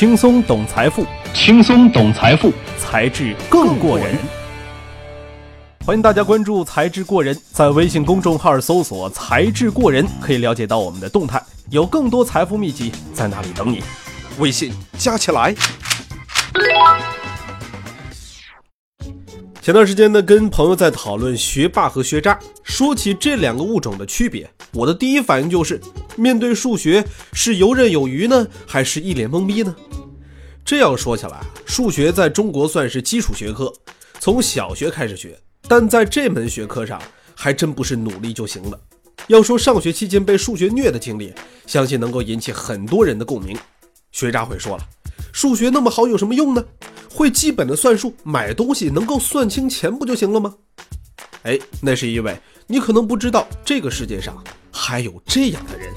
轻松懂财富，轻松懂财富，才智更过人。欢迎大家关注“才智过人”，在微信公众号搜索“才智过人”，可以了解到我们的动态，有更多财富秘籍在那里等你。微信加起来。前段时间呢，跟朋友在讨论学霸和学渣，说起这两个物种的区别，我的第一反应就是，面对数学是游刃有余呢，还是一脸懵逼呢？这样说起来，数学在中国算是基础学科，从小学开始学，但在这门学科上，还真不是努力就行了。要说上学期间被数学虐的经历，相信能够引起很多人的共鸣。学渣会说了，数学那么好，有什么用呢？会基本的算术，买东西能够算清钱不就行了吗？哎，那是因为你可能不知道，这个世界上还有这样的人。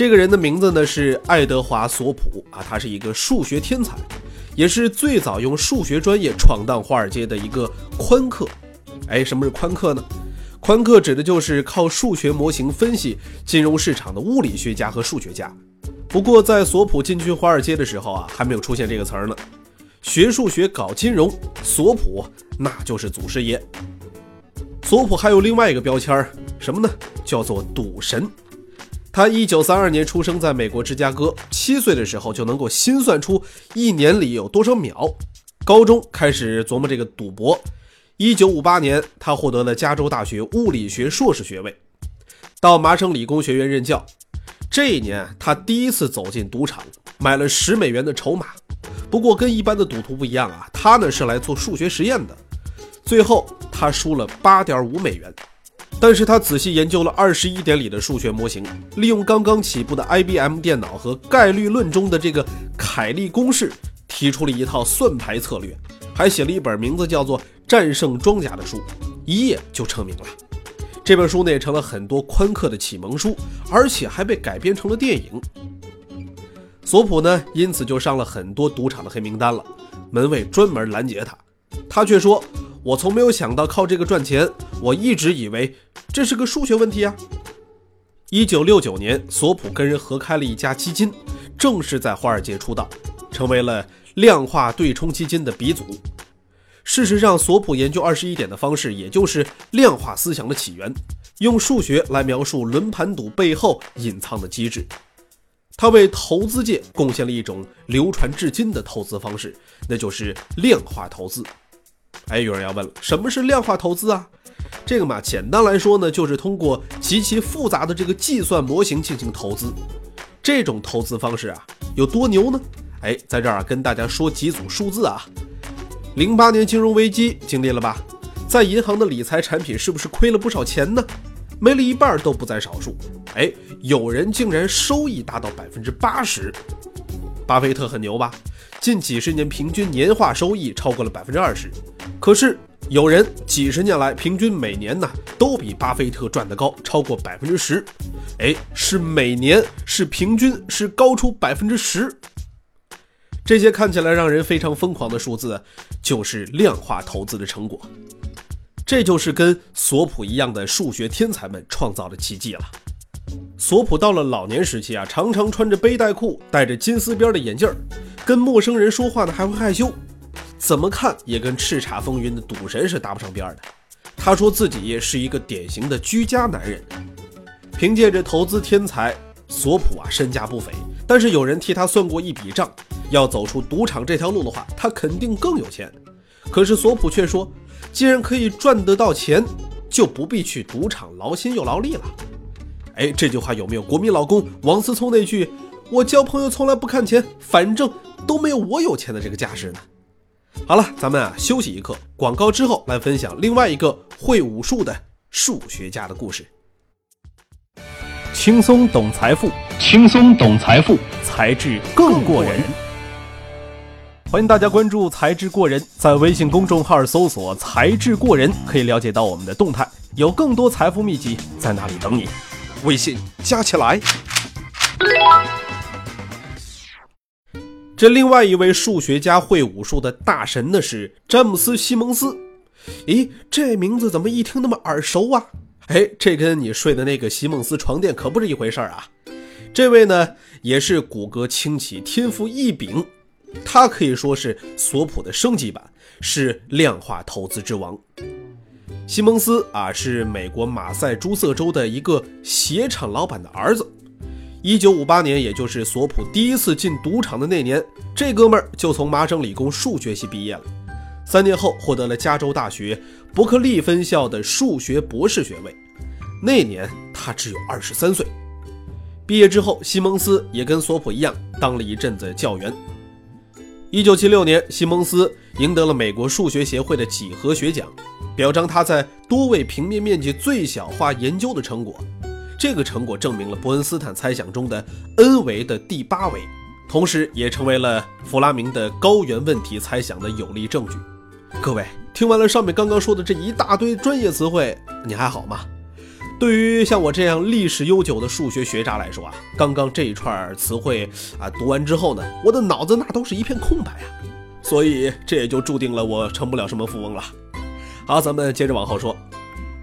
这个人的名字呢是爱德华·索普啊，他是一个数学天才，也是最早用数学专业闯荡华尔街的一个宽客。哎，什么是宽客呢？宽客指的就是靠数学模型分析金融市场的物理学家和数学家。不过在索普进军华尔街的时候啊，还没有出现这个词儿呢。学数学搞金融，索普那就是祖师爷。索普还有另外一个标签儿，什么呢？叫做赌神。他一九三二年出生在美国芝加哥，七岁的时候就能够心算出一年里有多少秒。高中开始琢磨这个赌博。一九五八年，他获得了加州大学物理学硕士学位，到麻省理工学院任教。这一年，他第一次走进赌场，买了十美元的筹码。不过跟一般的赌徒不一样啊，他呢是来做数学实验的。最后他输了八点五美元，但是他仔细研究了二十一点里的数学模型，利用刚刚起步的 IBM 电脑和概率论中的这个凯利公式，提出了一套算牌策略，还写了一本名字叫做《战胜庄家》的书，一夜就成名了。这本书呢也成了很多宽客的启蒙书，而且还被改编成了电影。索普呢，因此就上了很多赌场的黑名单了，门卫专门拦截他，他却说：“我从没有想到靠这个赚钱，我一直以为这是个数学问题啊。”一九六九年，索普跟人合开了一家基金，正式在华尔街出道，成为了量化对冲基金的鼻祖。事实上，索普研究二十一点的方式，也就是量化思想的起源，用数学来描述轮盘赌背后隐藏的机制。他为投资界贡献了一种流传至今的投资方式，那就是量化投资。哎，有人要问了，什么是量化投资啊？这个嘛，简单来说呢，就是通过极其复杂的这个计算模型进行投资。这种投资方式啊，有多牛呢？哎，在这儿啊，跟大家说几组数字啊。零八年金融危机经历了吧？在银行的理财产品是不是亏了不少钱呢？没了一半都不在少数，哎，有人竟然收益达到百分之八十，巴菲特很牛吧？近几十年平均年化收益超过了百分之二十，可是有人几十年来平均每年呢都比巴菲特赚得高，超过百分之十，哎，是每年是平均是高出百分之十，这些看起来让人非常疯狂的数字，就是量化投资的成果。这就是跟索普一样的数学天才们创造的奇迹了。索普到了老年时期啊，常常穿着背带裤，戴着金丝边的眼镜儿，跟陌生人说话呢还会害羞，怎么看也跟叱咤风云的赌神是搭不上边的。他说自己是一个典型的居家男人。凭借着投资天才，索普啊身价不菲，但是有人替他算过一笔账，要走出赌场这条路的话，他肯定更有钱。可是索普却说。既然可以赚得到钱，就不必去赌场劳心又劳力了。哎，这句话有没有国民老公王思聪那句“我交朋友从来不看钱，反正都没有我有钱”的这个架势呢？好了，咱们啊休息一刻，广告之后来分享另外一个会武术的数学家的故事。轻松懂财富，轻松懂财富，才智更过人。欢迎大家关注“才智过人”，在微信公众号搜索“才智过人”，可以了解到我们的动态，有更多财富秘籍在那里等你。微信加起来。这另外一位数学家会武术的大神呢是詹姆斯·西蒙斯。咦，这名字怎么一听那么耳熟啊？哎，这跟你睡的那个席梦思床垫可不是一回事儿啊！这位呢，也是骨骼清奇天赋异禀，他可以说是索普的升级版，是量化投资之王。西蒙斯啊，是美国马赛诸塞州的一个鞋厂老板的儿子。一九五八年，也就是索普第一次进赌场的那年，这哥们儿就从麻省理工数学系毕业了。三年后，获得了加州大学伯克利分校的数学博士学位。那年他只有二十三岁。毕业之后，西蒙斯也跟索普一样，当了一阵子教员。一九七六年，西蒙斯赢得了美国数学协会的几何学奖，表彰他在多位平面面积最小化研究的成果。这个成果证明了伯恩斯坦猜想中的 n 维的第八维，同时也成为了弗拉明的高原问题猜想的有力证据。各位听完了上面刚刚说的这一大堆专业词汇，你还好吗？对于像我这样历史悠久的数学学渣来说啊，刚刚这一串词汇啊读完之后呢，我的脑子那都是一片空白啊，所以这也就注定了我成不了什么富翁了。好，咱们接着往后说。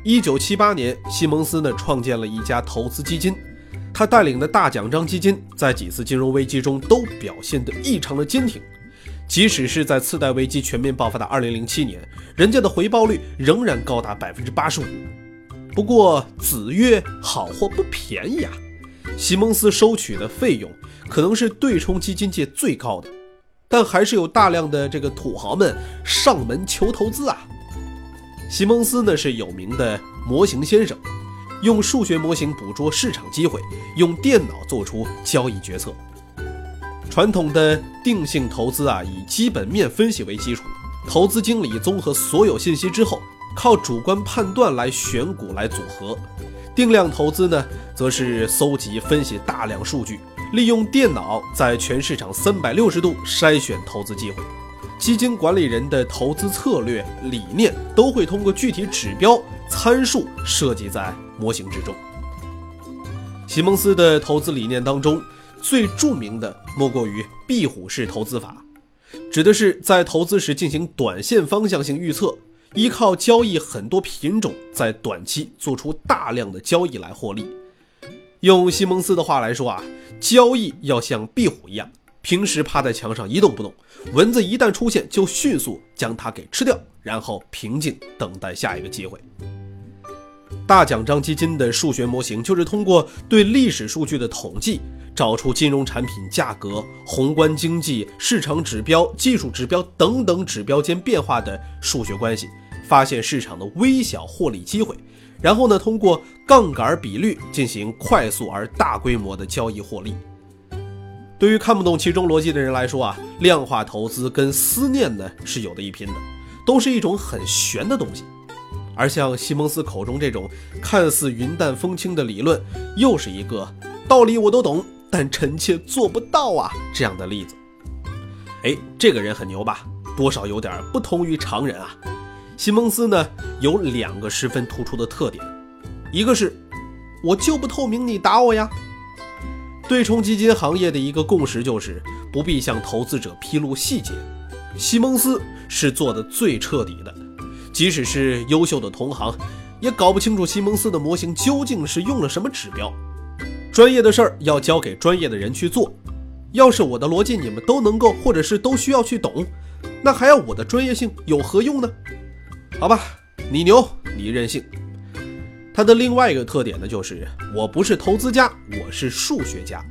一九七八年，西蒙斯呢创建了一家投资基金，他带领的大奖章基金在几次金融危机中都表现得异常的坚挺，即使是在次贷危机全面爆发的二零零七年，人家的回报率仍然高达百分之八十五。不过子曰好货不便宜啊，西蒙斯收取的费用可能是对冲基金界最高的，但还是有大量的这个土豪们上门求投资啊。西蒙斯呢是有名的模型先生，用数学模型捕捉市场机会，用电脑做出交易决策。传统的定性投资啊，以基本面分析为基础，投资经理综合所有信息之后，靠主观判断来选股来组合。定量投资呢，则是搜集分析大量数据，利用电脑在全市场三百六十度筛选投资机会。基金管理人的投资策略理念都会通过具体指标参数设计在模型之中。席蒙斯的投资理念当中，最著名的莫过于壁虎式投资法，指的是在投资时进行短线方向性预测，依靠交易很多品种，在短期做出大量的交易来获利。用西蒙斯的话来说啊，交易要像壁虎一样。平时趴在墙上一动不动，蚊子一旦出现就迅速将它给吃掉，然后平静等待下一个机会。大奖章基金的数学模型就是通过对历史数据的统计，找出金融产品价格、宏观经济、市场指标、技术指标等等指标间变化的数学关系，发现市场的微小获利机会，然后呢，通过杠杆比率进行快速而大规模的交易获利。对于看不懂其中逻辑的人来说啊，量化投资跟思念呢是有的一拼的，都是一种很玄的东西。而像西蒙斯口中这种看似云淡风轻的理论，又是一个道理我都懂，但臣妾做不到啊这样的例子。哎，这个人很牛吧？多少有点不同于常人啊。西蒙斯呢有两个十分突出的特点，一个是我就不透明，你打我呀。对冲基金行业的一个共识就是不必向投资者披露细节。西蒙斯是做的最彻底的，即使是优秀的同行，也搞不清楚西蒙斯的模型究竟是用了什么指标。专业的事儿要交给专业的人去做。要是我的逻辑你们都能够，或者是都需要去懂，那还要我的专业性有何用呢？好吧，你牛，你任性。他的另外一个特点呢，就是我不是投资家，我是数学家。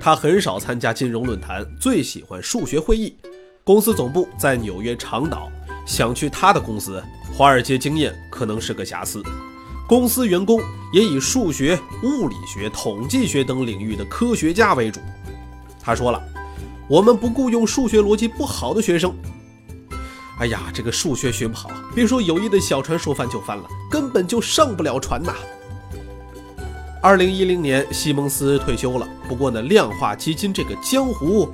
他很少参加金融论坛，最喜欢数学会议。公司总部在纽约长岛，想去他的公司，华尔街经验可能是个瑕疵。公司员工也以数学、物理学、统计学等领域的科学家为主。他说了，我们不雇佣数学逻辑不好的学生。哎呀，这个数学学不好，别说友谊的小船说翻就翻了，根本就上不了船呐。二零一零年，西蒙斯退休了。不过呢，量化基金这个江湖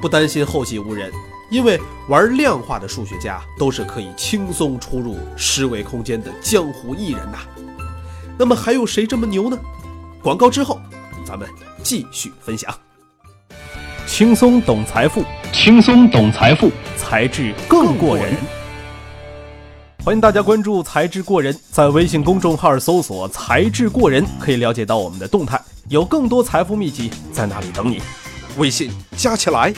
不担心后继无人，因为玩量化的数学家都是可以轻松出入十维空间的江湖艺人呐。那么还有谁这么牛呢？广告之后，咱们继续分享。轻松懂财富，轻松懂财富。才智更过人，欢迎大家关注“才智过人”。在微信公众号搜索“才智过人”，可以了解到我们的动态。有更多财富秘籍在那里等你。微信加起来。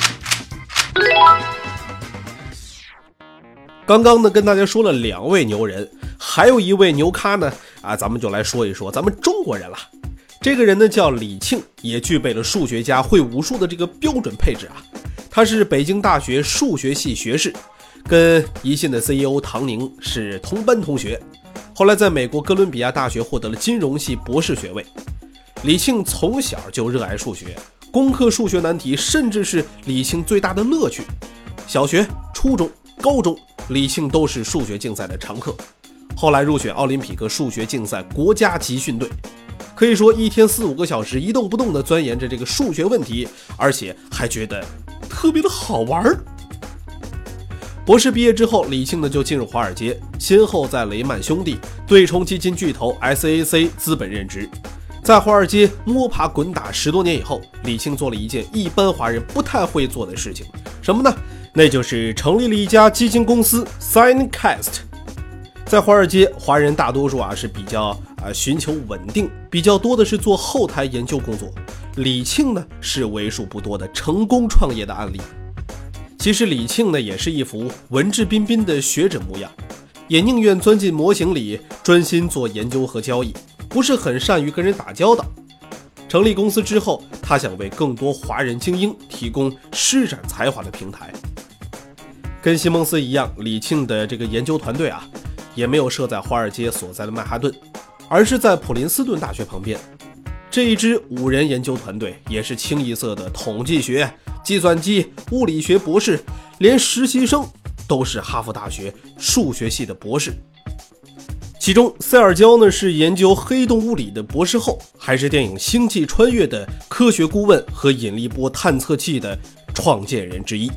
刚刚呢，跟大家说了两位牛人，还有一位牛咖呢，啊，咱们就来说一说咱们中国人了。这个人呢叫李庆，也具备了数学家会武术的这个标准配置啊。他是北京大学数学系学士，跟宜信的 CEO 唐宁是同班同学。后来在美国哥伦比亚大学获得了金融系博士学位。李庆从小就热爱数学，攻克数学难题，甚至是李庆最大的乐趣。小学、初中、高中，李庆都是数学竞赛的常客。后来入选奥林匹克数学竞赛国家集训队，可以说一天四五个小时一动不动地钻研着这个数学问题，而且还觉得特别的好玩儿。博士毕业之后，李庆呢就进入华尔街，先后在雷曼兄弟、对冲基金巨头 SAC 资本任职。在华尔街摸爬滚打十多年以后，李庆做了一件一般华人不太会做的事情，什么呢？那就是成立了一家基金公司 Signcast。在华尔街，华人大多数啊是比较啊寻求稳定，比较多的是做后台研究工作。李庆呢是为数不多的成功创业的案例。其实李庆呢也是一副文质彬彬的学者模样，也宁愿钻进模型里专心做研究和交易，不是很善于跟人打交道。成立公司之后，他想为更多华人精英提供施展才华的平台。跟西蒙斯一样，李庆的这个研究团队啊，也没有设在华尔街所在的曼哈顿，而是在普林斯顿大学旁边。这一支五人研究团队也是清一色的统计学。计算机、物理学博士，连实习生都是哈佛大学数学系的博士。其中，塞尔焦呢是研究黑洞物理的博士后，还是电影《星际穿越》的科学顾问和引力波探测器的创建人之一。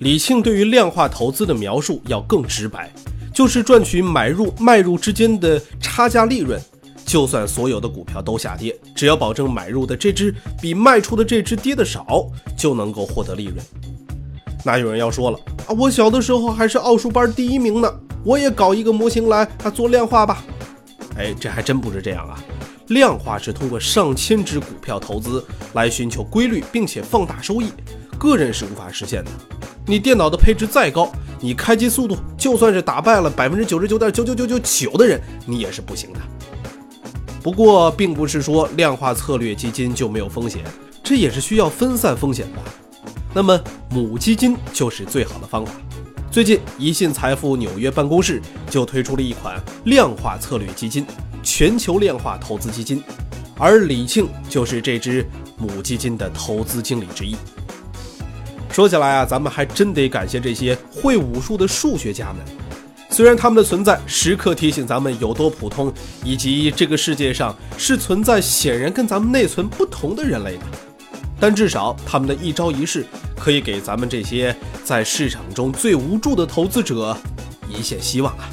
李庆对于量化投资的描述要更直白，就是赚取买入卖入之间的差价利润。就算所有的股票都下跌，只要保证买入的这只比卖出的这只跌的少，就能够获得利润。那有人要说了啊，我小的时候还是奥数班第一名呢，我也搞一个模型来啊做量化吧。哎，这还真不是这样啊！量化是通过上千只股票投资来寻求规律，并且放大收益，个人是无法实现的。你电脑的配置再高，你开机速度就算是打败了百分之九十九点九九九九九的人，你也是不行的。不过，并不是说量化策略基金就没有风险，这也是需要分散风险的。那么，母基金就是最好的方法。最近，宜信财富纽约办公室就推出了一款量化策略基金——全球量化投资基金，而李庆就是这支母基金的投资经理之一。说起来啊，咱们还真得感谢这些会武术的数学家们。虽然他们的存在时刻提醒咱们有多普通，以及这个世界上是存在显然跟咱们内存不同的人类的，但至少他们的一招一式可以给咱们这些在市场中最无助的投资者一线希望啊！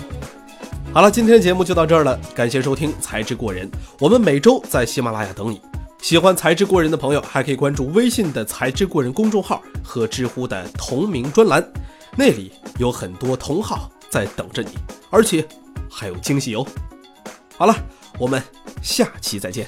好了，今天的节目就到这儿了，感谢收听才智过人，我们每周在喜马拉雅等你。喜欢才智过人的朋友，还可以关注微信的才智过人公众号和知乎的同名专栏，那里有很多同号。在等着你，而且还有惊喜哦！好了，我们下期再见。